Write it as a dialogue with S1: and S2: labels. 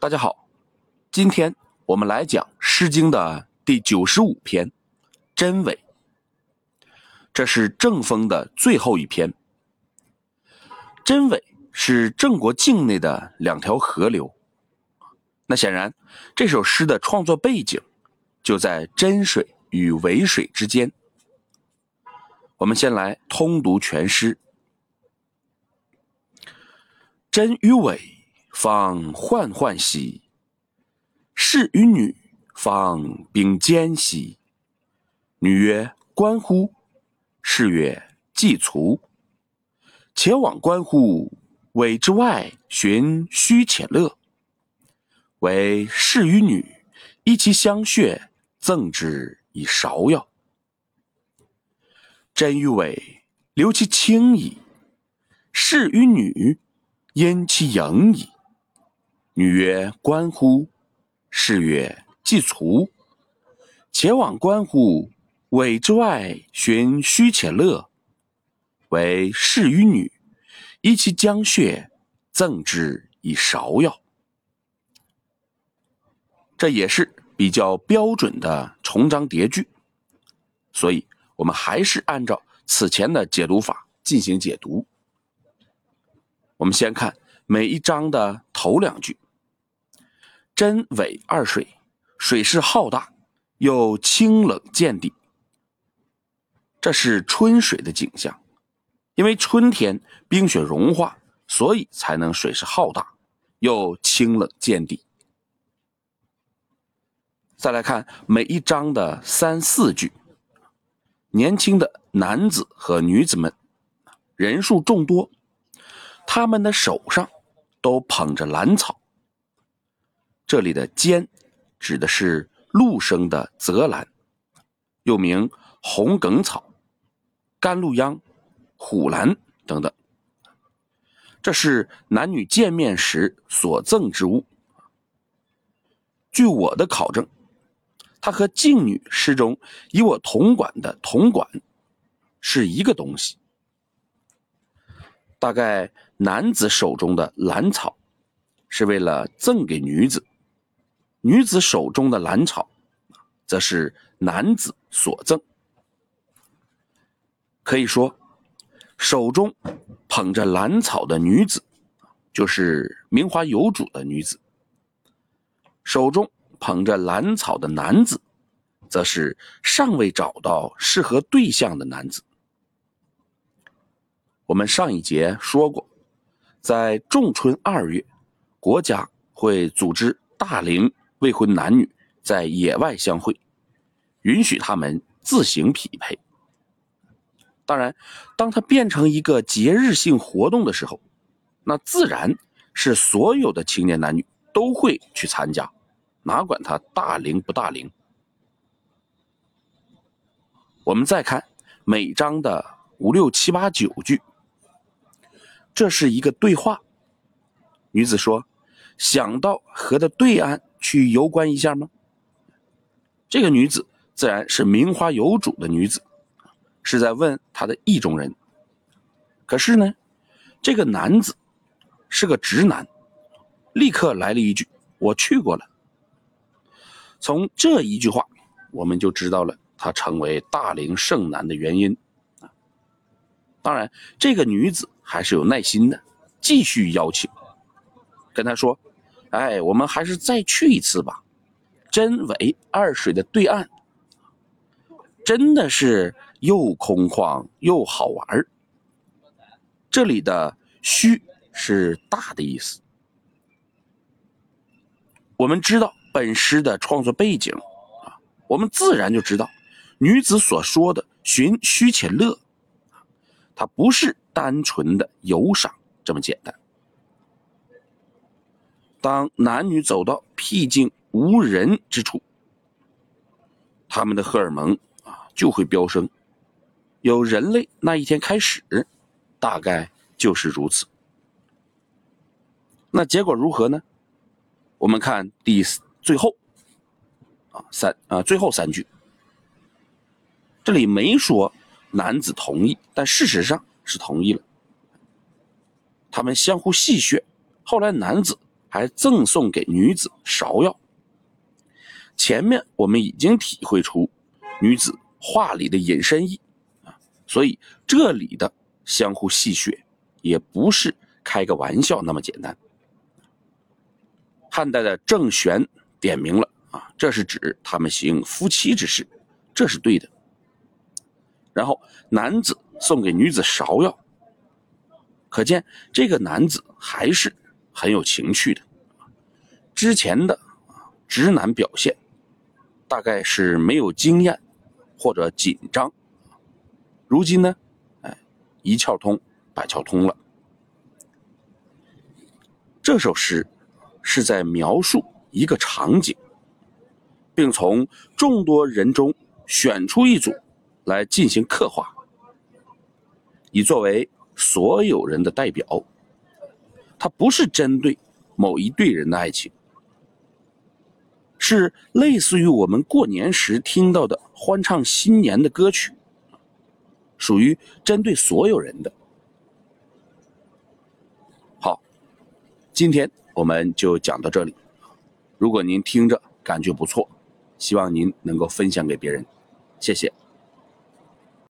S1: 大家好，今天我们来讲《诗经》的第九十五篇《真伪》，这是正风的最后一篇。真伪是郑国境内的两条河流。那显然，这首诗的创作背景就在真水与伪水之间。我们先来通读全诗：真与伪。方涣涣兮，士与女方并肩兮。女曰：“观乎？”士曰：“既卒。”且往观乎？委之外，寻虚且乐。为士与女，依其相谑，赠之以芍药。真与伪，留其轻矣；士与女，因其盈矣。女曰：“观乎？”士曰：“既卒。”且往观乎？伪之外，寻虚且乐。为士与女，依其将血，赠之以芍药。这也是比较标准的重章叠句，所以我们还是按照此前的解读法进行解读。我们先看每一章的头两句。真伪二水，水势浩大，又清冷见底。这是春水的景象，因为春天冰雪融化，所以才能水势浩大，又清冷见底。再来看每一章的三四句，年轻的男子和女子们，人数众多，他们的手上都捧着兰草。这里的“尖”指的是陆生的泽兰，又名红梗草、甘露秧、虎兰等等。这是男女见面时所赠之物。据我的考证，它和静女诗中“以我同管”的“同管”是一个东西。大概男子手中的兰草是为了赠给女子。女子手中的兰草，则是男子所赠。可以说，手中捧着兰草的女子，就是名花有主的女子；手中捧着兰草的男子，则是尚未找到适合对象的男子。我们上一节说过，在仲春二月，国家会组织大龄。未婚男女在野外相会，允许他们自行匹配。当然，当它变成一个节日性活动的时候，那自然是所有的青年男女都会去参加，哪管他大龄不大龄。我们再看每章的五六七八九句，这是一个对话。女子说：“想到河的对岸。”去游观一下吗？这个女子自然是名花有主的女子，是在问她的意中人。可是呢，这个男子是个直男，立刻来了一句：“我去过了。”从这一句话，我们就知道了他成为大龄剩男的原因。当然，这个女子还是有耐心的，继续邀请，跟他说。哎，我们还是再去一次吧。真伪二水的对岸，真的是又空旷又好玩这里的“虚”是大的意思。我们知道本诗的创作背景啊，我们自然就知道女子所说的“寻虚且乐”，它不是单纯的游赏这么简单。当男女走到僻静无人之处，他们的荷尔蒙啊就会飙升。有人类那一天开始，大概就是如此。那结果如何呢？我们看第最后啊三啊最后三句，这里没说男子同意，但事实上是同意了。他们相互戏谑，后来男子。还赠送给女子芍药。前面我们已经体会出女子话里的隐身意啊，所以这里的相互戏谑也不是开个玩笑那么简单。汉代的郑玄点明了啊，这是指他们行夫妻之事，这是对的。然后男子送给女子芍药，可见这个男子还是很有情趣的。之前的直男表现。大概是没有经验或者紧张，如今呢，哎，一窍通，百窍通了。这首诗是在描述一个场景，并从众多人中选出一组来进行刻画，以作为所有人的代表。它不是针对某一对人的爱情。是类似于我们过年时听到的欢唱新年的歌曲，属于针对所有人的。好，今天我们就讲到这里。如果您听着感觉不错，希望您能够分享给别人，谢谢。